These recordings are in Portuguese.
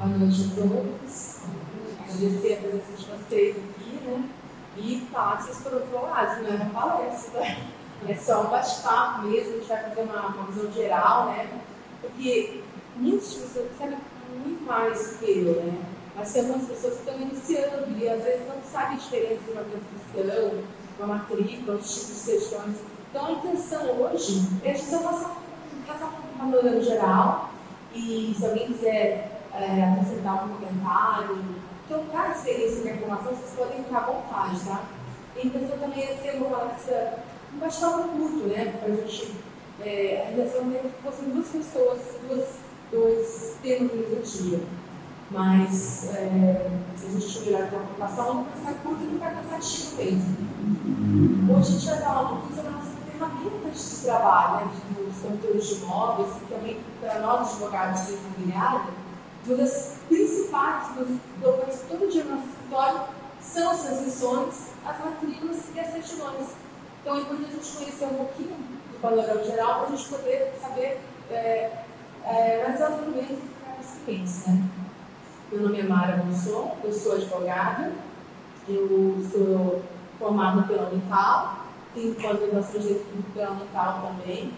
Boa noite a todos. Agradecer a presença de vocês aqui, né? E falar que vocês foram trollados, não é uma palestra, é só um bate-papo mesmo, a gente vai fazer uma, uma visão geral, né? Porque muitas pessoas sabem muito mais que eu, né? Mas são algumas pessoas que estão iniciando e às vezes não sabem a diferença de uma transcrição, uma matrícula, os tipos de sessões. Então a intenção hoje é a gente só passar um panorama geral e se alguém quiser é, acrescentar algum comentário, trocar a experiência a informação, vocês podem ficar à vontade, tá? A intenção também é ser uma um bate-papo curto, né? Para a gente. É, a intenção é que fossem duas pessoas, duas, dois temas no dia. Mas é, se a gente tiver a preocupação, não vai ficar curto e vai cansativo mesmo. Hoje a gente vai falar um pouquinho sobre a nossa ferramenta de trabalho, né? Dos cantores de imóveis, que também, para nós advogados de imobiliário, uma das principais documentos que todo dia no nosso escritório são as transmissões, as matrículas e as certidões. Então é importante a gente conhecer um pouquinho do panorama geral para a gente poder saber é, é, analisar os clientes. Meu nome é Mara Monson, eu sou advogada, eu sou formada pela Unital, tenho pós-graduação de Direito pela Unital também,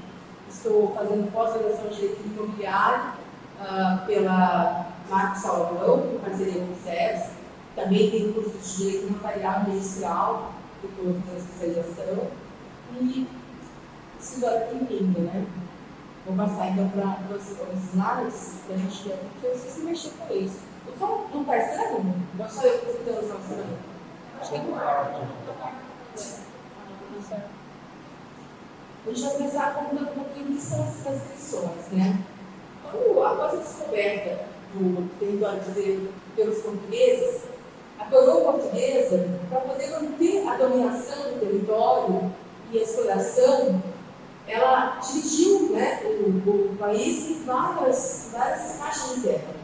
estou fazendo pós-graduação de Direito Imobiliário uh, pela Marcos Salvador, em parceria com o SES. Também tem curso de Direito Notarial Registral, que estou fazendo especialização. E escritório em língua, né? Vou passar então para os slides, para a gente ver, porque eu sei se mexer com isso. Eu só não está estranho? Ou só eu que estou só estranho? Acho que não A gente vai começar contando um pouquinho o que são as né? Após a descoberta do território brasileiro pelos portugueses, a coroa portuguesa, para poder manter a dominação do território e a exploração, ela dividiu né, o, o país em várias, várias faixas de terra,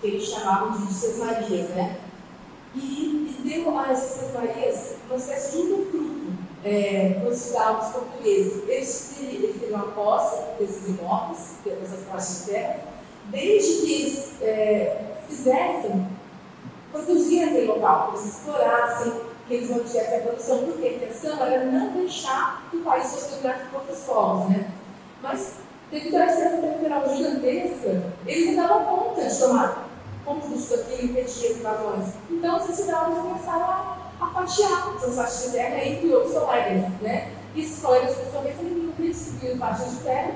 que eles chamavam de Seis Marias, né? E, e deu a essas Marias uma espécie de usufruto é, Portugal, os portugueses, eles, eles teriam a posse desses imóveis, dessas faixas de terra, desde que eles é, fizessem, produzir aquele local, que eles explorassem, que eles mantivessem a produção, porque a intenção era não deixar que o país fosse dominado por outros povos, né? Mas, devido a essa territorial gigantesca, eles não davam conta de tomar conta disso aqui, impedir as invasões. Então, os cidadãos começaram a a fatiar essas faixas de terra entre outros colegas, né? E esses colegas, vez, também distribuíram faixas de terra.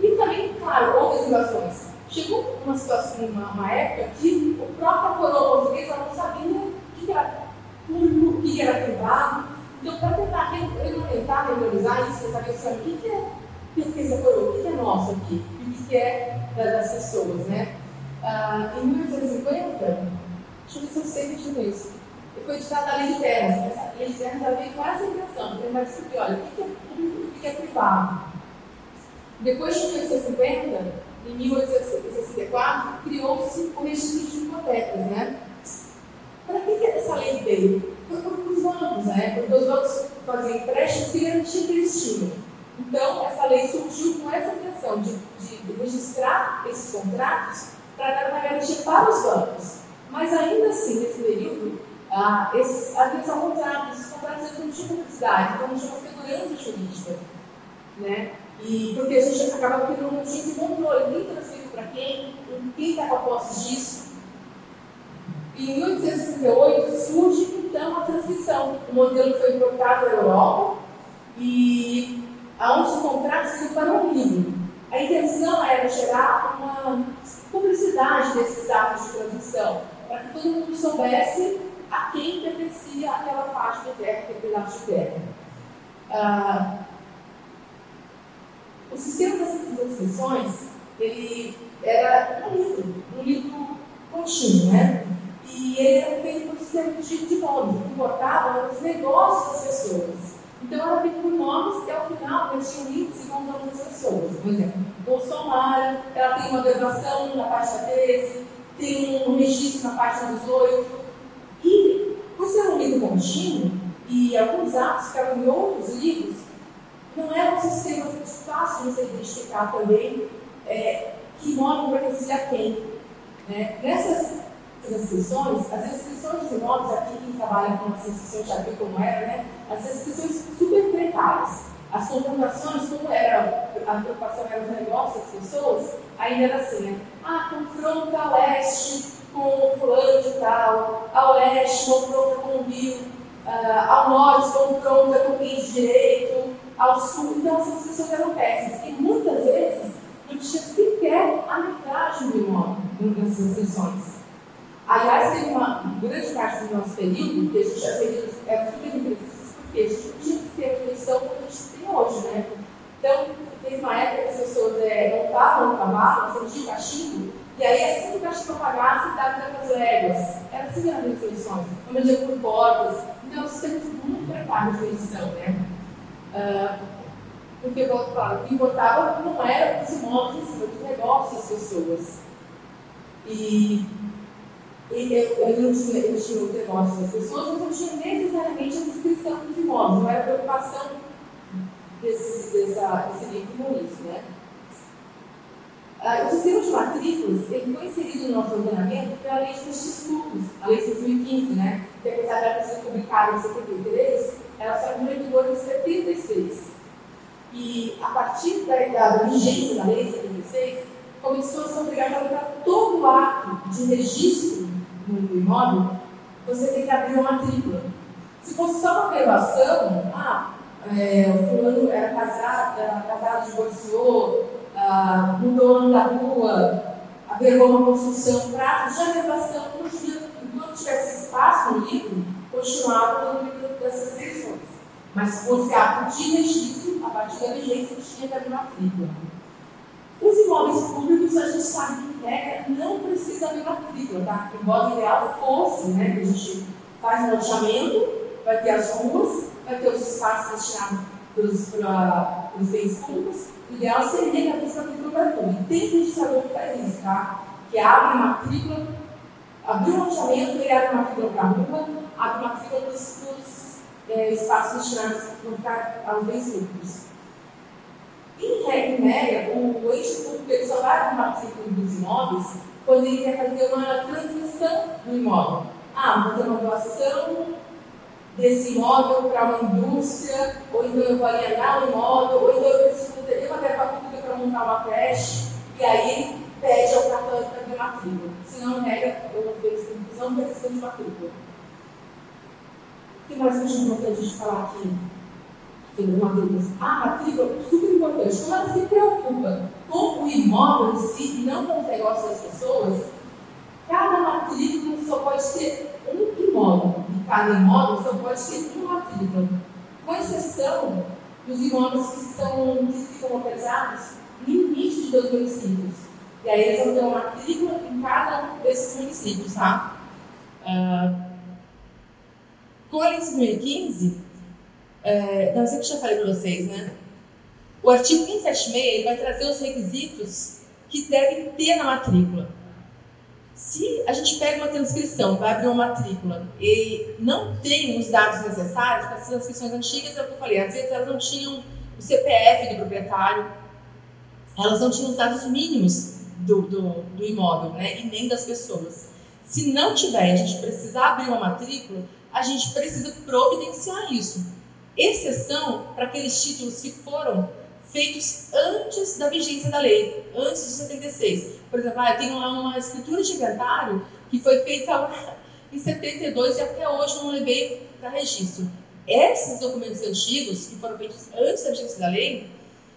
E também, claro, outras invasões. Chegou uma situação, uma, uma época que o próprio coroa portuguesa não sabia o que era público, o que era privado. Então, para tentar tentar regularizar isso, para saber o que, é pertence a coroa, o que, é nosso aqui, e o que, é das pessoas, né? Ah, em 1950, deixa eu ver se eu sei que isso foi editada a lei de terras. Essa lei de terras veio com essa intenção, porque vai descobrir, olha, o que é público e o que é privado. Depois de 1850, em 1864, criou-se o registro de hipotecas, né? Para que essa lei veio? Foi para os bancos, né? Porque os bancos faziam empréstimos que garantiam que eles tinham. Então, essa lei surgiu com essa intenção de, de registrar esses contratos para dar uma garantia para os bancos. Mas ainda assim, nesse período, ah, esses, às vezes, são contratos, esses contratos eles não tinham publicidade, então não tinha segurança jurídica. Né? E porque a gente acaba porque não tinha esse controle, quem transferiu para quem, quem está com a posse disso. Em 1868 surge então a transcrição, o modelo que foi importado da Europa e aonde os contratos se para um livro. A intenção era gerar uma publicidade desses atos de transmissão, para que todo mundo soubesse a quem pertencia aquela faixa de terra, aquele pedaço de terra. Ah, o sistema das inscrições, ele era um livro, um livro contínuo, né? E ele era feito por sistema de, de nomes, que importava os negócios das pessoas. Então era feito por nomes que ao final ele tinha um índice com o nome das pessoas. Por exemplo, Bolsonaro, ela tem uma graduação na página 13, tem um registro na página 18, e, por ser um livro e alguns atos ficavam em outros livros, não era um sistema fácil de você identificar também é, que móvel pertencia a quem. Né? Nessas restrições, as restrições dos imóveis, aqui quem trabalha com as restrições já viu como era, né? as restrições super precárias. As confrontações, como era, a preocupação era os negócios das pessoas, ainda era assim, né? Ah, confronta leste com o fulano de tal, a oeste confronta com o rio, uh, ao norte confronta com quem de direito, ao sul, então essas pessoas eram péssimas. E muitas vezes não tinha sequer a metragem do imóvel nessas restrições. Aliás, teve uma grande parte do nosso período que a gente já fez, era super porque a gente não tinha sistema de eleição como a gente tem hoje, né? Então, teve uma época que as pessoas é, montavam no cavalo, acendiam o cachimbo, e aí assim que o cachimbo apagasse, dava tantas léguas. Era assim as eleições, uma dia por portas. Então, nós temos muito preparo de eleição, né? Uh, porque, eu falo, o que importava não era os imóveis cima dos negócios das pessoas. E ele não tinha, ele tinha os negócios das pessoas, mas não tinha necessariamente a descrição dos imóveis, não era preocupação desse, dessa, desse livro com isso. Né? Ah, o sistema de matrículas ele foi inserido no nosso ordenamento pela Lei de Registros Públicos, a Lei 6.015, né? que apesar de ela ser publicada em 73, ela só entrou em vigor em 76. E a partir da, vigência da Lei 76, começou a ser obrigatória para todo ato de registro no imóvel, você tem que abrir uma matrícula. Se fosse só uma gravação, ah, é, o fulano era casado, era casado, divorciou, ah, mudou o nome da rua, avergou uma construção, prato, já a gravação, enquanto tivesse espaço no livro, continuava no livro dessas restrições. Mas se fosse ato de registro, a partir da vigência, tinha que abrir matrícula. Os imóveis públicos, a gente sabe que, regra, não precisa abrir matrícula, tá? Embora o ideal fosse, né? Que a gente faz um loteamento, vai ter as ruas, vai ter os espaços destinados para os bens públicos. O ideal seria que a matrícula para tudo. E tem registrador que faz isso, tá? Que abre matrícula, abre um loteamento, ele abre matrícula para a rua, abre matrícula para os é, espaços destinados aos bens públicos. Em regra, média, o ente público só vai o matrícula dos imóveis quando ele quer fazer uma transmissão do imóvel. Ah, fazer uma doação desse imóvel para uma indústria, ou então eu vou alienar o imóvel, ou então eu preciso fazer uma verba pública para montar uma creche, e aí pede ao cartório para ter matrícula. Senão, em regra, eu se não precisa de matrícula. O que mais é importante a gente falar aqui? tem matrícula. A matrícula é super importante. Quando ela se preocupa com o imóvel em si e não com os negócios das pessoas, cada matrícula só pode ter um imóvel. Cada imóvel só pode ter uma matrícula. Com exceção dos imóveis que, são, localizados no limite de dois municípios. E aí eles vão ter uma matrícula em cada um desses municípios, tá? Uh, com a lei de 2015, é, não sei que eu já falei para vocês, né? O artigo 576 vai trazer os requisitos que devem ter na matrícula. Se a gente pega uma transcrição, vai abrir uma matrícula e não tem os dados necessários, para as transcrições antigas, é o que eu falei, às vezes elas não tinham o CPF do proprietário, elas não tinham os dados mínimos do, do, do imóvel, né? E nem das pessoas. Se não tiver, a gente precisar abrir uma matrícula, a gente precisa providenciar isso exceção para aqueles títulos que foram feitos antes da vigência da lei, antes de 76. Por exemplo, ah, eu tenho lá uma escritura de inventário que foi feita em 72 e até hoje não levei para registro. Esses documentos antigos, que foram feitos antes da vigência da lei,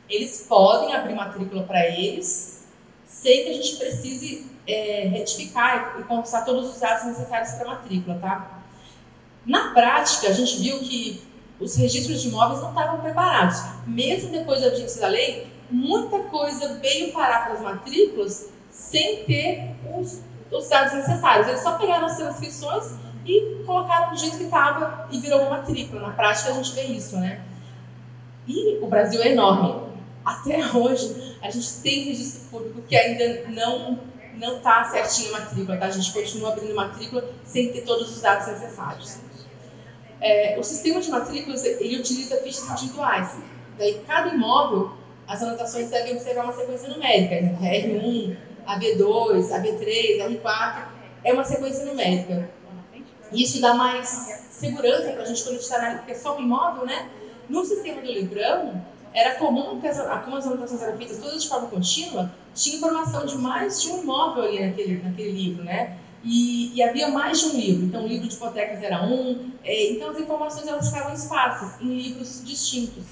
eles podem abrir matrícula para eles, sem que a gente precise é, retificar e conquistar todos os dados necessários para a matrícula, tá? Na prática, a gente viu que os registros de imóveis não estavam preparados. Mesmo depois da vigência da lei, muita coisa veio parar para as matrículas sem ter os, os dados necessários. Eles só pegaram as transcrições e colocaram do jeito que estava e virou uma matrícula. Na prática, a gente vê isso, né? E o Brasil é enorme. Até hoje, a gente tem registro público que ainda não não está certinho a matrícula, tá? A gente continua abrindo matrícula sem ter todos os dados necessários. É, o sistema de matrículas ele utiliza fichas individuais. Daí, cada imóvel, as anotações devem observar uma sequência numérica, né? R1, AB2, AB3, R4, é uma sequência numérica. Isso dá mais segurança para a gente quando a gente está na. Porque é só um imóvel, né? No sistema do livrão, era comum que as, como as anotações eram feitas todas de forma contínua, tinha informação de mais de um imóvel ali naquele, naquele livro, né? E, e, havia mais de um livro. Então, o livro de hipotecas era um. É, então, as informações elas ficavam esparsas em livros distintos.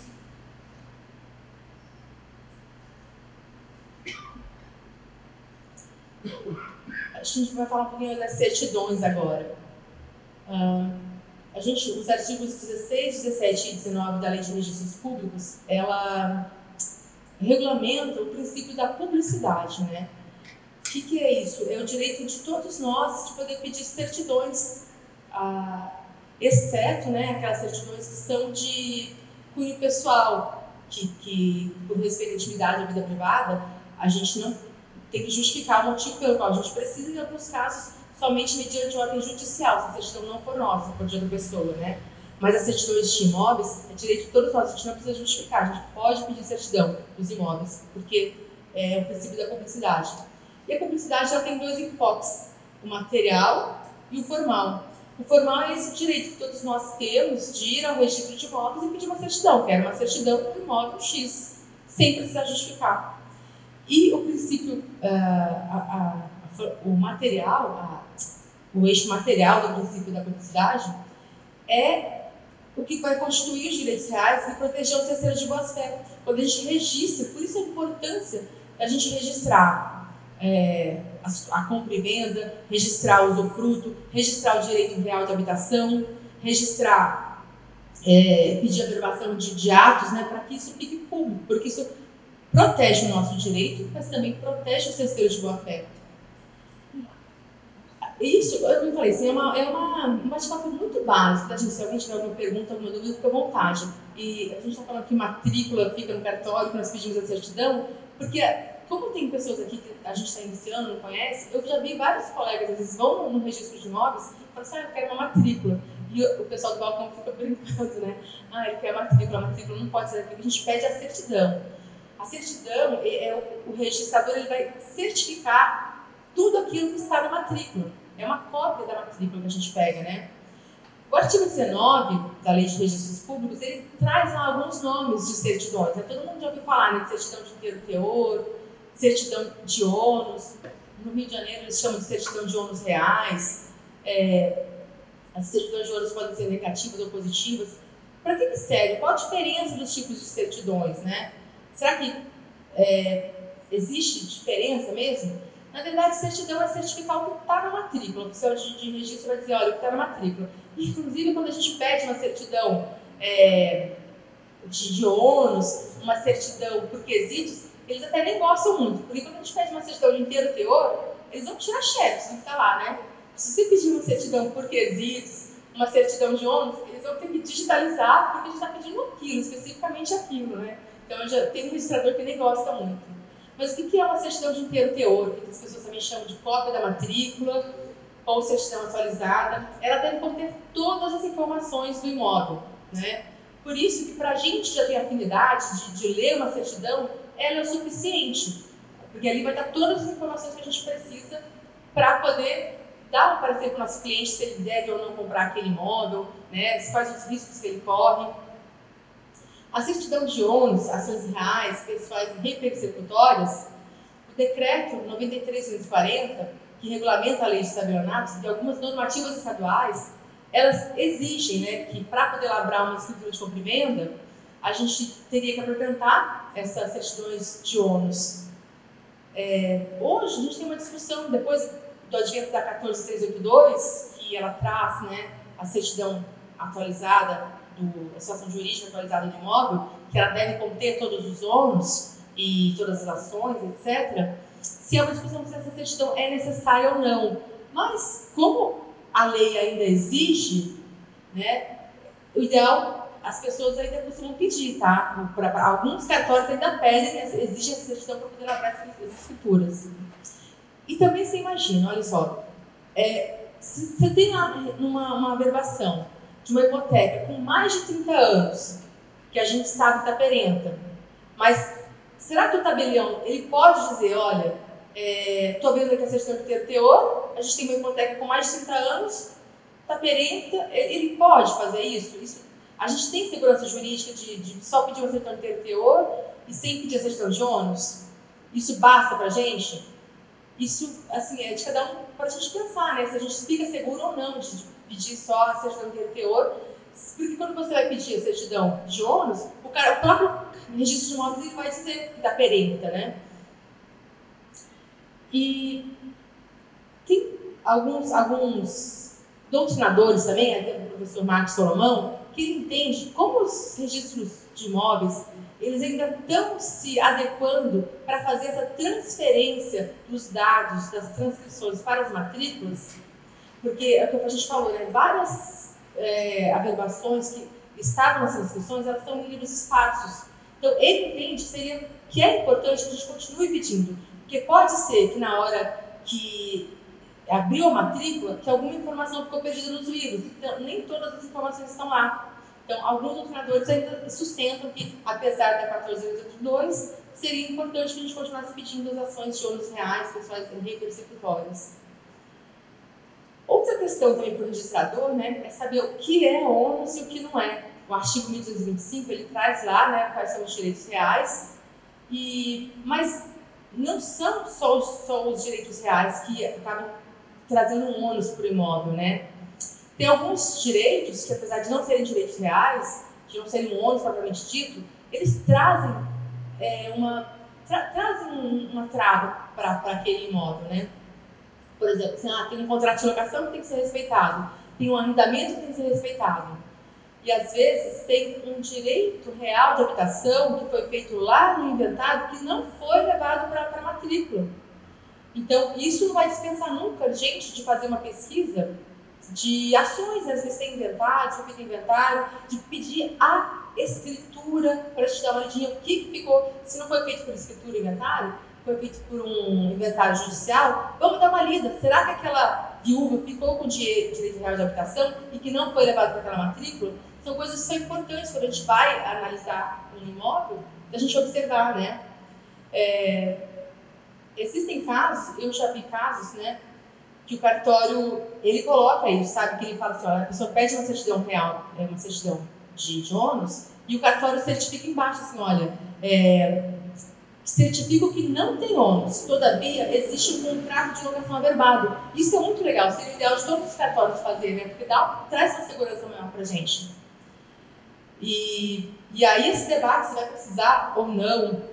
A gente vai falar um pouquinho das certidões agora. Uh, a gente, os artigos 16, 17 e 19 da Lei de Registros Públicos, ela regulamenta o princípio da publicidade, né? Que, que é isso? É o direito de todos nós de poder pedir certidões, ah, exceto né, aquelas certidões que são de cunho pessoal, que, que por respeito à intimidade da vida privada, a gente não tem que justificar o motivo pelo qual a gente precisa, em alguns casos, somente mediante ordem judicial, se a certidão não for nossa, for de outra pessoa, né? Mas as certidões de imóveis é direito de todos nós, a gente não precisa justificar, a gente pode pedir certidão dos imóveis, porque é o princípio da publicidade. E a publicidade ela tem dois enfoques, o material e o formal. O formal é esse direito que todos nós temos de ir ao registro de imóveis e pedir uma certidão, quero uma certidão do imóvel X, sem precisar justificar. E o princípio, uh, a, a, a, o material, o eixo material do princípio da publicidade, é o que vai constituir os direitos reais e proteger os terceiros de boa-fé. Quando a gente registra, por isso a importância da gente registrar é, a, a, compra e venda, registrar o usufruto, registrar o direito real de habitação, registrar, é, pedir a averbação de, de atos, né, para que isso fique público, porque isso protege o nosso direito, mas também protege os terceiros de boa-fé. Isso, eu não falei, assim, é, uma, é uma, um muito básico, tá, gente? Se alguém tiver alguma pergunta, alguma dúvida, fica à vontade. E a gente está falando que matrícula fica no cartório, que nós pedimos a certidão, porque como tem pessoas aqui que a gente está iniciando, não conhece, eu já vi vários colegas, vezes, vão no registro de imóveis e falam assim, ah, eu quero uma matrícula. E o pessoal do balcão fica brincando, né? Ah, ele quer a matrícula, a matrícula não pode ser aqui, a gente pede a certidão. A certidão, é, é o, o registrador ele vai certificar tudo aquilo que está na matrícula. É uma cópia da matrícula que a gente pega, né? O artigo 19 da Lei de Registros Públicos, ele traz alguns nomes de certidões. Né? Todo mundo já ouviu falar né? de certidão de inteiro teor, certidão de ônus. No Rio de Janeiro eles chamam de certidão de ônus reais. É, as certidões de ônus podem ser negativas ou positivas. Para que, que serve? Qual a diferença dos tipos de certidões, né? Será que é, existe diferença mesmo? Na verdade, certidão é certificar o que está na matrícula. O oficial de, de registro vai dizer, olha, o que está na matrícula. Inclusive, quando a gente pede uma certidão é, de, de ônus, uma certidão por quesitos, eles até nem gostam muito. Porque quando a gente pede uma certidão de inteiro teor, eles vão tirar cheques, não ficar lá, né? Se você pedir uma certidão por quesitos, uma certidão de ônus, eles vão ter que digitalizar, porque a gente está pedindo aquilo, especificamente aquilo, né? Então, já tem um registrador que nem gosta muito. Mas o que é uma certidão de inteiro teor, que as pessoas também chamam de cópia da matrícula ou certidão atualizada? Ela deve conter todas as informações do imóvel. Né? Por isso que para a gente já tem afinidade de, de ler uma certidão, ela é o suficiente. Porque ali vai dar todas as informações que a gente precisa para poder dar um parecer para o nosso cliente se ele deve ou não comprar aquele imóvel, né? quais os riscos que ele corre. A certidão de ônus, ações reais, pessoais e repersecutórias, o decreto 9340, que regulamenta a lei de estabelionatos, e algumas normativas estaduais, elas exigem né, que para poder labrar uma escritura de compra e venda, a gente teria que apresentar essas certidões de ônus. É, hoje a gente tem uma discussão, depois do advento da 14382, que ela traz né, a certidão atualizada do, a situação jurídica atualizada do imóvel, que ela deve conter todos os ônus e todas as ações, etc., se é uma discussão se essa certidão é necessária ou não. Mas, como a lei ainda exige, né, o ideal, as pessoas ainda costumam pedir, tá? Pra, pra alguns cartórios ainda pedem, exigem essa certidão para poder labrar essas escrituras. E também você imagina, olha só, é, se você tem lá uma, uma averbação de uma hipoteca com mais de 30 anos, que a gente sabe que está perenta, mas será que o tabelião ele pode dizer, olha, Estou é, vendo aqui a certidão ter teor, a gente tem uma hipoteca com mais de 30 anos, está perenta, ele pode fazer isso? isso? A gente tem segurança jurídica de, de só pedir uma certidão de teor e sem pedir a certidão de ônus? Isso basta para a gente? Isso, assim, é de cada um para a gente pensar, né? Se a gente fica seguro ou não de pedir só a certidão de teor. Porque quando você vai pedir a certidão de ônus, o, cara, o próprio registro de imóveis vai dizer da perenta, né? E tem alguns, alguns doutrinadores também, até o professor Marcos Solomão, que entende como os registros de imóveis eles ainda estão se adequando para fazer essa transferência dos dados das transcrições para as matrículas, porque é o que a gente falou, né? várias é, averbações que estavam nas transcrições, elas estão em livros esparsos. Então, ele entende seria, que é importante que a gente continue pedindo, porque pode ser que na hora que abriu a matrícula, que alguma informação ficou perdida nos livros. Então, nem todas as informações estão lá. Então, alguns doutrinadores ainda sustentam que, apesar da 1482, seria importante que a gente continuasse pedindo as ações de ônus reais, pessoais repersecutórias. Outra questão também para o registrador né, é saber o que é ônus e o que não é. O artigo 1225 ele traz lá né, quais são os direitos reais, e, mas não são só só os direitos reais que acabam trazendo um ônus para o imóvel, né? Tem alguns direitos que, apesar de não serem direitos reais, de não serem um ônus propriamente dito, eles trazem é, uma, tra trazem uma trava para aquele imóvel, né? Por exemplo, assim, ah, tem um contrato de locação que tem que ser respeitado, tem um arrendamento que tem que ser respeitado. E às vezes tem um direito real de habitação que foi feito lá no inventário que não foi levado para a matrícula. Então, isso não vai dispensar nunca gente de fazer uma pesquisa de ações, às vezes tem inventário, você fica inventário, de pedir a escritura para te dar uma olhadinha o que, ficou, se não foi feito por escritura inventário, foi feito por um inventário judicial, vamos dar uma lida. Será que aquela viúva ficou com direito, direito real de habitação e que não foi levado para aquela matrícula? São coisas que são importantes quando a gente vai analisar um imóvel, da gente observar, né? É, existem casos, eu já vi casos, né? que o cartório, ele coloca isso, sabe? Que ele fala assim, olha, a pessoa pede uma certidão real, é uma certidão de, de ônus, e o cartório certifica embaixo assim, olha, é, certifico que não tem ônus, todavia existe um contrato de locação averbado. Isso é muito legal, seria o ideal de todos os cartórios fazer, né? Porque dá, traz uma segurança maior pra gente. E, e aí esse debate, se vai precisar ou não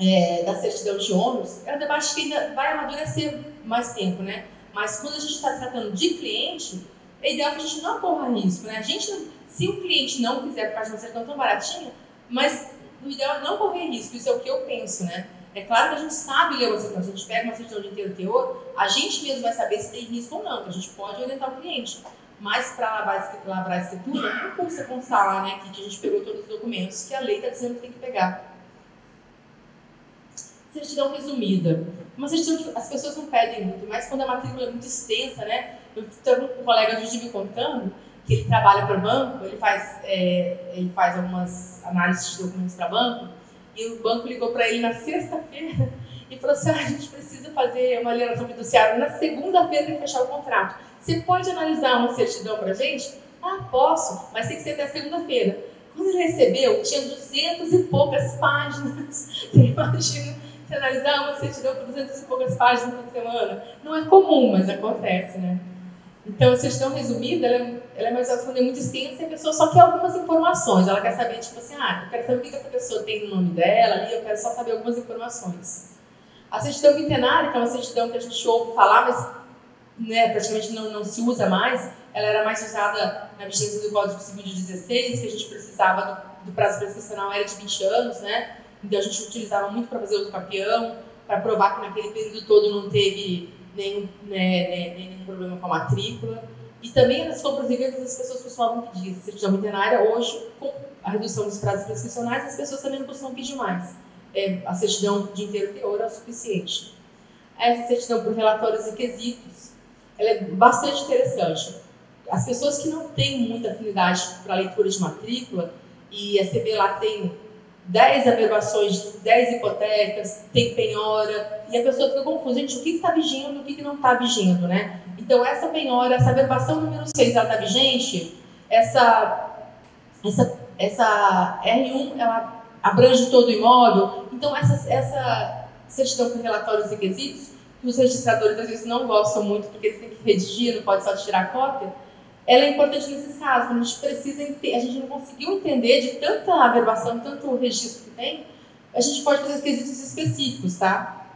é, da certidão de ônus, é um debate que ainda vai amadurecer mais tempo, né? Mas quando a gente está tratando de cliente, é ideal que a gente não corra risco, né? A gente, se o cliente não quiser, por de uma certidão tão baratinha, mas o ideal é não correr risco, isso é o que eu penso, né? É claro que a gente sabe ler uma certidão, se a gente pega uma certidão de inteiro teor, a gente mesmo vai saber se tem risco ou não, que a gente pode orientar o cliente. Mas para lavar, a escritura, não custa constar lá, né, que a gente pegou todos os documentos, que a lei está dizendo que tem que pegar. Certidão resumida. Uma certidão que as pessoas não pedem muito, mas quando a matrícula é muito extensa, né? Eu tenho um colega hoje me contando que ele trabalha para banco, ele faz, é, ele faz algumas análises de documentos para banco, e o banco ligou para ele na sexta-feira e falou assim: ah, a gente precisa fazer uma alienação fiduciária na segunda-feira para fechar o contrato. Você pode analisar uma certidão para a gente? Ah, posso, mas tem que ser até segunda-feira. Quando ele recebeu, tinha duzentas e poucas páginas. Imagina se analisar uma certidão com 200 e poucas páginas por semana, não é comum, mas acontece, né? Então, certidão resumida, ela é, ela é mais fácil muito extensa e a pessoa só quer algumas informações. Ela quer saber, tipo assim, ah, eu quero saber o que essa pessoa tem no nome dela ali, eu quero só saber algumas informações. A certidão quintenária, que é uma certidão que a gente ouve falar, mas né, praticamente não, não se usa mais, ela era mais usada na vigência do Código Civil de 16, que a gente precisava do, do prazo prescricional era de 20 anos, né? A gente utilizava muito para fazer o campeão, para provar que naquele período todo não teve nenhum, né, né, nenhum problema com a matrícula. E também nas compras e vendas as pessoas costumavam pedir certidão veterinária. Hoje, com a redução dos prazos prescricionais, as pessoas também não costumam pedir mais. É, a certidão de inteiro teor é o suficiente. Essa certidão por relatórios e quesitos, ela é bastante interessante. As pessoas que não têm muita afinidade para leitura de matrícula, e a CB lá tem 10 averbações, 10 hipotecas, tem penhora, e a pessoa fica confusa, gente, o que está vigindo, o que, que não está vigindo, né? Então, essa penhora, essa averbação número 6, ela está vigente, essa, essa, essa R1, ela abrange todo o imóvel, então essa, essa certidão com relatórios e requisitos, que os registradores às vezes não gostam muito, porque eles têm que redigir, não pode só tirar cópia, ela é importante nesses casos, quando a gente precisa, a gente não conseguiu entender de tanta averbação, tanto registro que tem, a gente pode fazer quesitos específicos, tá?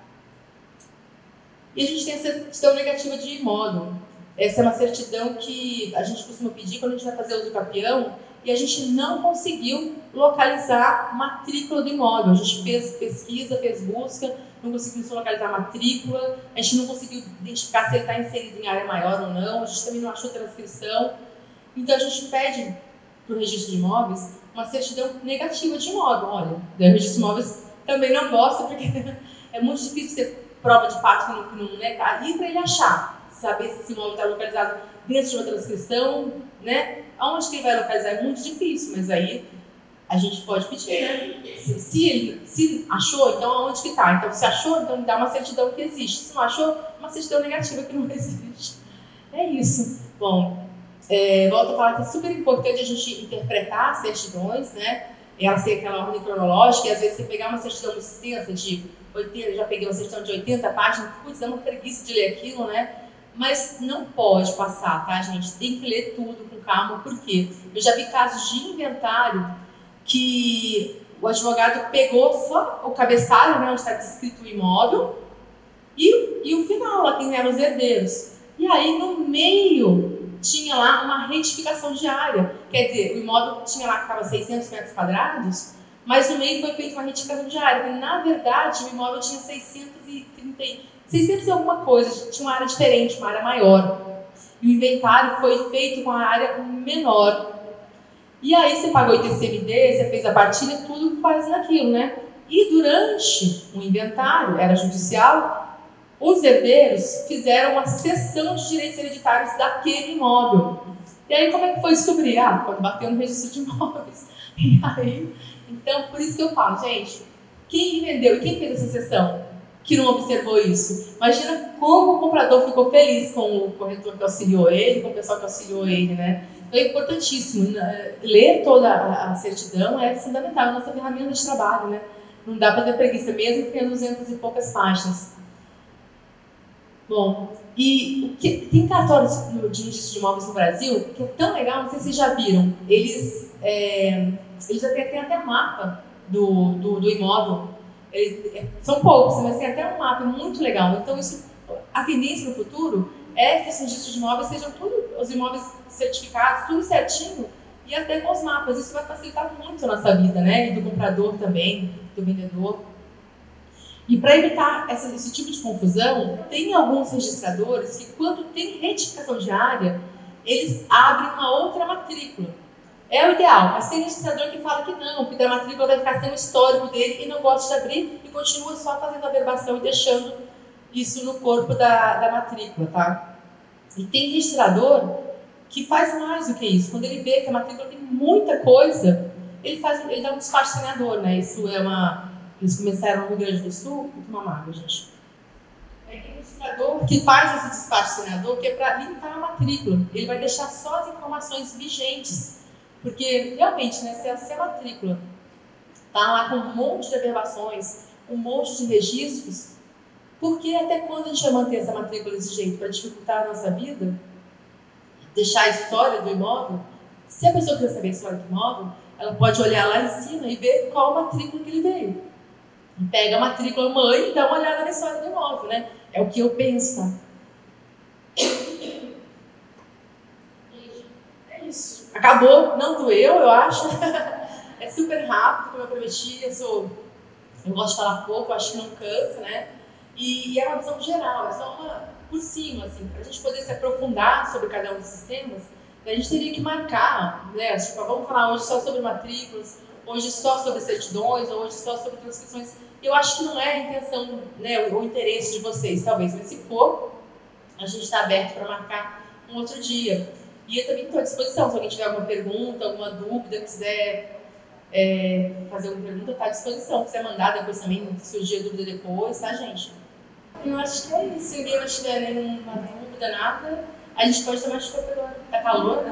E a gente tem a certidão negativa de imóvel. Essa é uma certidão que a gente costuma pedir quando a gente vai fazer uso capião e a gente não conseguiu localizar matrícula do imóvel. A gente fez pesquisa, fez busca, não conseguimos localizar a matrícula, a gente não conseguiu identificar se ele está inserido em área maior ou não, a gente também não achou transcrição. Então a gente pede para o registro de imóveis uma certidão negativa de imóvel. Olha, o registro de imóveis também não gosta, porque é muito difícil ter prova de fato que não, né, ali para ele achar, saber se esse imóvel está localizado dentro de uma transcrição, né? Aonde que ele vai localizar é muito difícil, mas aí a gente pode pedir, né? Se, se ele se achou, então aonde que está? Então, se achou, então dá uma certidão que existe. Se não achou, uma certidão negativa que não existe. É isso. Bom, é, volto a falar que é super importante a gente interpretar as certidões, né? Ela ser aquela ordem cronológica, e às vezes você pegar uma certidão extensa de 80, já peguei uma certidão de 80 páginas, putz, é uma preguiça de ler aquilo, né? Mas não pode passar, tá, gente? Tem que ler tudo com calma, por quê? Eu já vi casos de inventário que o advogado pegou só o cabeçalho, né, onde está descrito o imóvel, e, e o final, lá quem eram os herdeiros. E aí, no meio, tinha lá uma retificação diária. Quer dizer, o imóvel tinha lá que estava 600 metros quadrados, mas no meio foi feita uma retificação diária. Porque, na verdade, o imóvel tinha 630, 600 e alguma coisa, tinha uma área diferente, uma área maior. E o inventário foi feito com a área menor. E aí você pagou ITCMD, você fez a partilha, tudo faz naquilo, né? E durante o inventário, era judicial, os herdeiros fizeram uma cessão de direitos hereditários daquele imóvel. E aí como é que foi descobrir? Ah, quando bateu no registro de imóveis. E aí, então por isso que eu falo, gente, quem vendeu e quem fez essa cessão? Que não observou isso. Imagina como o comprador ficou feliz com o corretor que auxiliou ele, com o pessoal que auxiliou ele, né? É importantíssimo. Né? Ler toda a certidão é fundamental, é nossa ferramenta de trabalho, né? Não dá para ter preguiça, mesmo que tenha 200 e poucas páginas. Bom, e que, tem cartórios de registro de imóveis no Brasil que é tão legal, não sei se vocês já viram. Eles, é, eles até têm até mapa do, do, do imóvel. Eles, é, são poucos, mas tem até um mapa muito legal. Então, isso, a tendência no futuro é que os registros de imóveis sejam tudo, os imóveis certificados, tudo certinho, e até com os mapas. Isso vai facilitar muito a nossa vida, né? E do comprador também, do vendedor. E para evitar essa, esse tipo de confusão, tem alguns registradores que, quando tem retificação diária, eles abrem uma outra matrícula. É o ideal, mas tem registrador que fala que não, que da matrícula vai ficar sem o histórico dele e não gosta de abrir e continua só fazendo a verbação e deixando isso no corpo da, da matrícula, tá? E tem registrador que faz mais do que isso. Quando ele vê que a matrícula tem muita coisa, ele faz, ele dá um despacho saneador, né? Isso é uma. Eles começaram no Rio Grande do Sul, vou tomar água, gente. É tem registrador que faz esse despacho saneador, que é para limpar a matrícula. Ele vai deixar só as informações vigentes. Porque, realmente, né, se a, se a matrícula está lá com um monte de averbações, um monte de registros, porque até quando a gente vai manter essa matrícula desse jeito? Para dificultar a nossa vida? Deixar a história do imóvel? Se a pessoa quiser saber a história do imóvel, ela pode olhar lá em cima e ver qual matrícula que ele veio. Pega a matrícula mãe e dá uma olhada na história do imóvel, né? É o que eu penso, tá? É isso. Acabou, não doeu, eu acho. é super rápido, como eu prometi. Eu, sou, eu gosto de falar pouco, acho que não cansa, né? E, e é uma visão geral, é só uma por cima, assim, para a gente poder se aprofundar sobre cada um desses temas, a gente teria que marcar, né? Tipo, vamos falar hoje só sobre matrículas, hoje só sobre certidões, hoje só sobre transcrições. Eu acho que não é a intenção, né, o interesse de vocês, talvez, mas se for, a gente está aberto para marcar um outro dia. E eu também estou à disposição, se alguém tiver alguma pergunta, alguma dúvida, quiser é, fazer alguma pergunta, está à disposição. Se quiser mandar depois também, surgir dúvida depois, tá, gente? Eu acho que é isso. Se ninguém não tiver nenhuma dúvida, nada, a gente pode tomar chuva pelo. Tá calor?